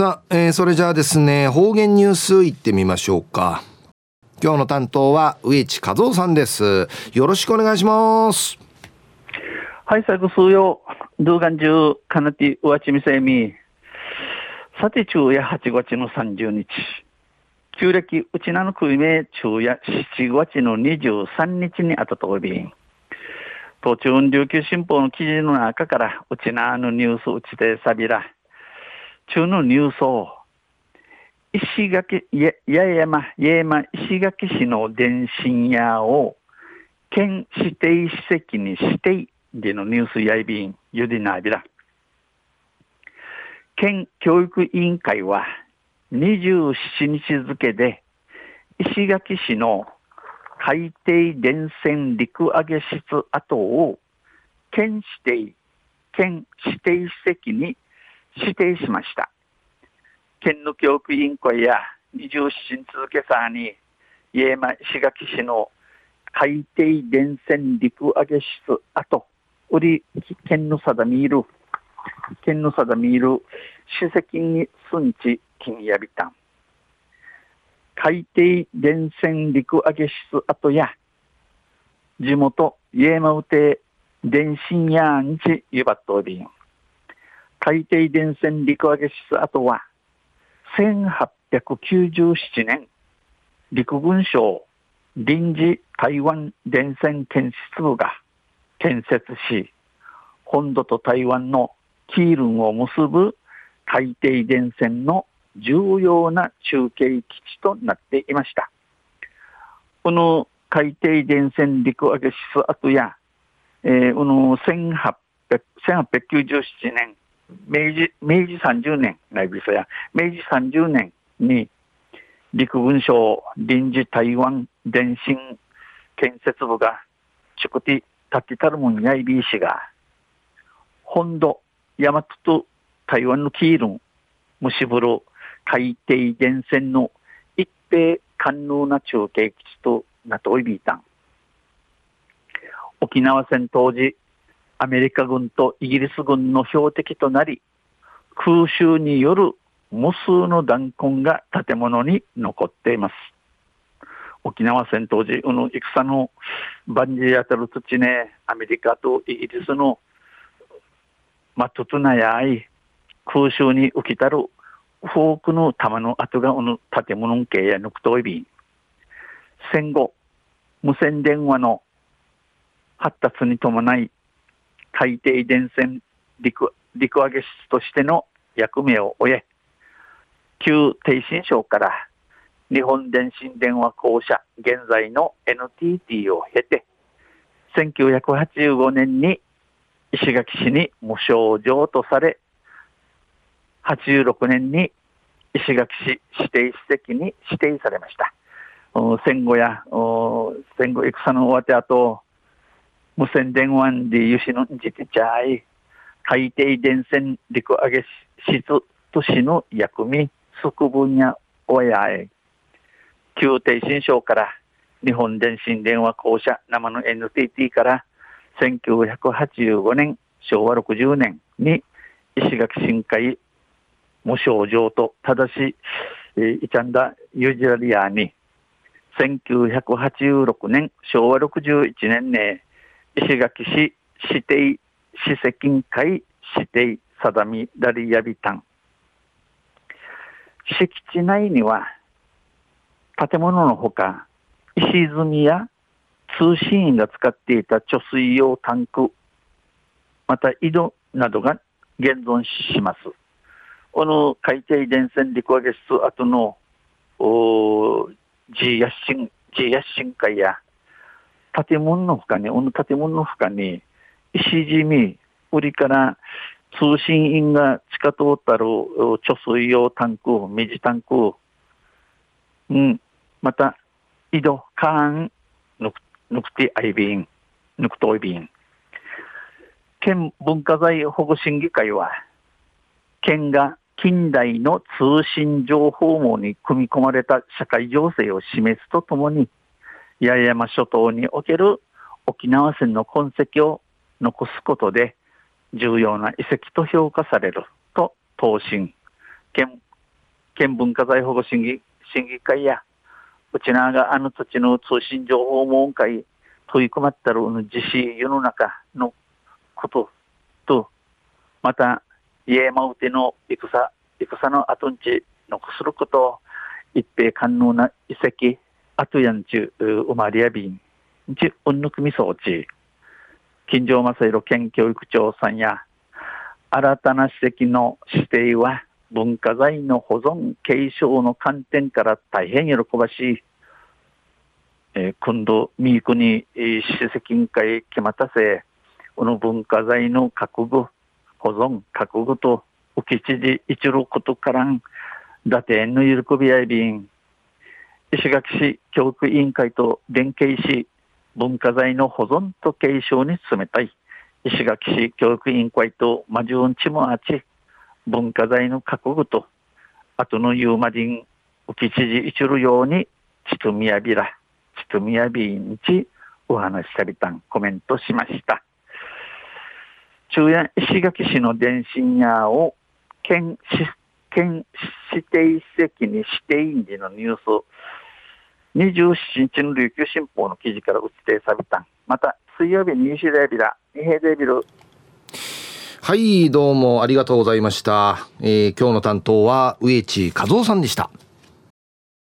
さあ、えー、それじゃあですね方言ニュースいってみましょうか。今日の担当は植地和夫さんです。よろしくお願いします。はい最後数曜。動画中かなてうわちみせみ。さて昼夜8月の30日。旧暦うちなのくいめ昼夜7月の23日にあたとび東中琉球新報の記事の中からうちなのニュースうちでさびら。中のニュースを石垣、や、八重山、八重山石垣市の電信屋を県指定史跡に指定でのニュースやいびん、ゆでなびら。県教育委員会は27日付で石垣市の海底電線陸揚げ室跡を県指定、県指定史跡に指定しました。県の教育委員会や二重新続けさに、家山石垣市の海底電線陸揚げ室跡、売り県の定めいる、県の定めいる史跡に住んち金やびたん。海底電線陸揚げ室跡や、地元家山うて電信やんちゆばっとびん。海底電線陸揚げ室跡は、1897年、陸軍省臨時台湾電線建設部が建設し、本土と台湾のキールンを結ぶ海底電線の重要な中継基地となっていました。この海底電線陸揚げ室跡や、えー、この1897年明治、明治30年、内部や、明治30年に陸軍省臨時台湾電信建設部が、直て立てたるもんやいびいしが、本土、大和と台湾のキールン、むしぶる海底電線の一平官能な中継基地となっておいびいたん。沖縄戦当時、アメリカ軍とイギリス軍の標的となり、空襲による無数の弾痕が建物に残っています。沖縄戦当時、この戦の万事当たる土地ね、アメリカとイギリスの、まあ、とつなやい、空襲に浮きたる多くの弾の跡がこの建物系や抜くといび戦後、無線電話の発達に伴い、海底電線陸陸揚げ室としての役目を終え、旧逓信省から日本電信電話公社現在の NTT を経て、1985年に石垣市に無償上とされ、86年に石垣市指定史跡に指定されました。戦後や、戦後戦の終わってあ無線電話で油脂のじてちゃい、海底電線陸揚げ室都市の役目、側分や親へ、旧逓信省から日本電信電話公社生の NTT から1985年、昭和60年に石垣深海無償上と正し、え、イチャンダユジラリアに。1986年昭和61年ね石垣市指定史跡会指定定みダリヤビタン敷地内には建物のほか石積みや通信員が使っていた貯水用タンクまた井戸などが現存しますこの海底電線陸揚げ室跡の G ヤッシン G ヤッシン会や建物の他に、この建物の他に、石地味、売りから通信員が地下通ったる貯水用タンク、水タンク、うん、また、井戸、カーン、ぬく、ぬくてアイビン、ぬくといびん。県文化財保護審議会は、県が近代の通信情報網に組み込まれた社会情勢を示すとともに、八重山諸島における沖縄戦の痕跡を残すことで重要な遺跡と評価されると答申。県県文化財保護審議審議会や、うちながあの土地の通信情報網会、問い込まったるの自死世の中のことと、また、家まうての戦、戦の後んち残すること、一平官能な遺跡、後やんちゅう、まれやびん、ち、うんぬくみ装置、金城正宏県教育長さんや、新たな史跡の指定は、文化財の保存、継承の観点から大変喜ばしい、えー、今度、三国、史跡委員会決まったせ、この文化財の覚悟、保存、覚悟と、浮き知事一路ことからん、伊達園の喜びやいびん、石垣市教育委員会と連携し、文化財の保存と継承に努めたい。石垣市教育委員会とマジュンチもあち、文化財の覚悟と、後のユーマ人、浮き知事一路ように、ちとみやびら、ちとみやびんち、お話しされたんコメントしました。中夜石垣市の電信屋を県県指定史跡に指定員事のニュース27日の琉球新報の記事から打ち定されたまた水曜日に西デビラ二平デビル。はいどうもありがとうございました、えー、今日の担当は植地和夫さんでした。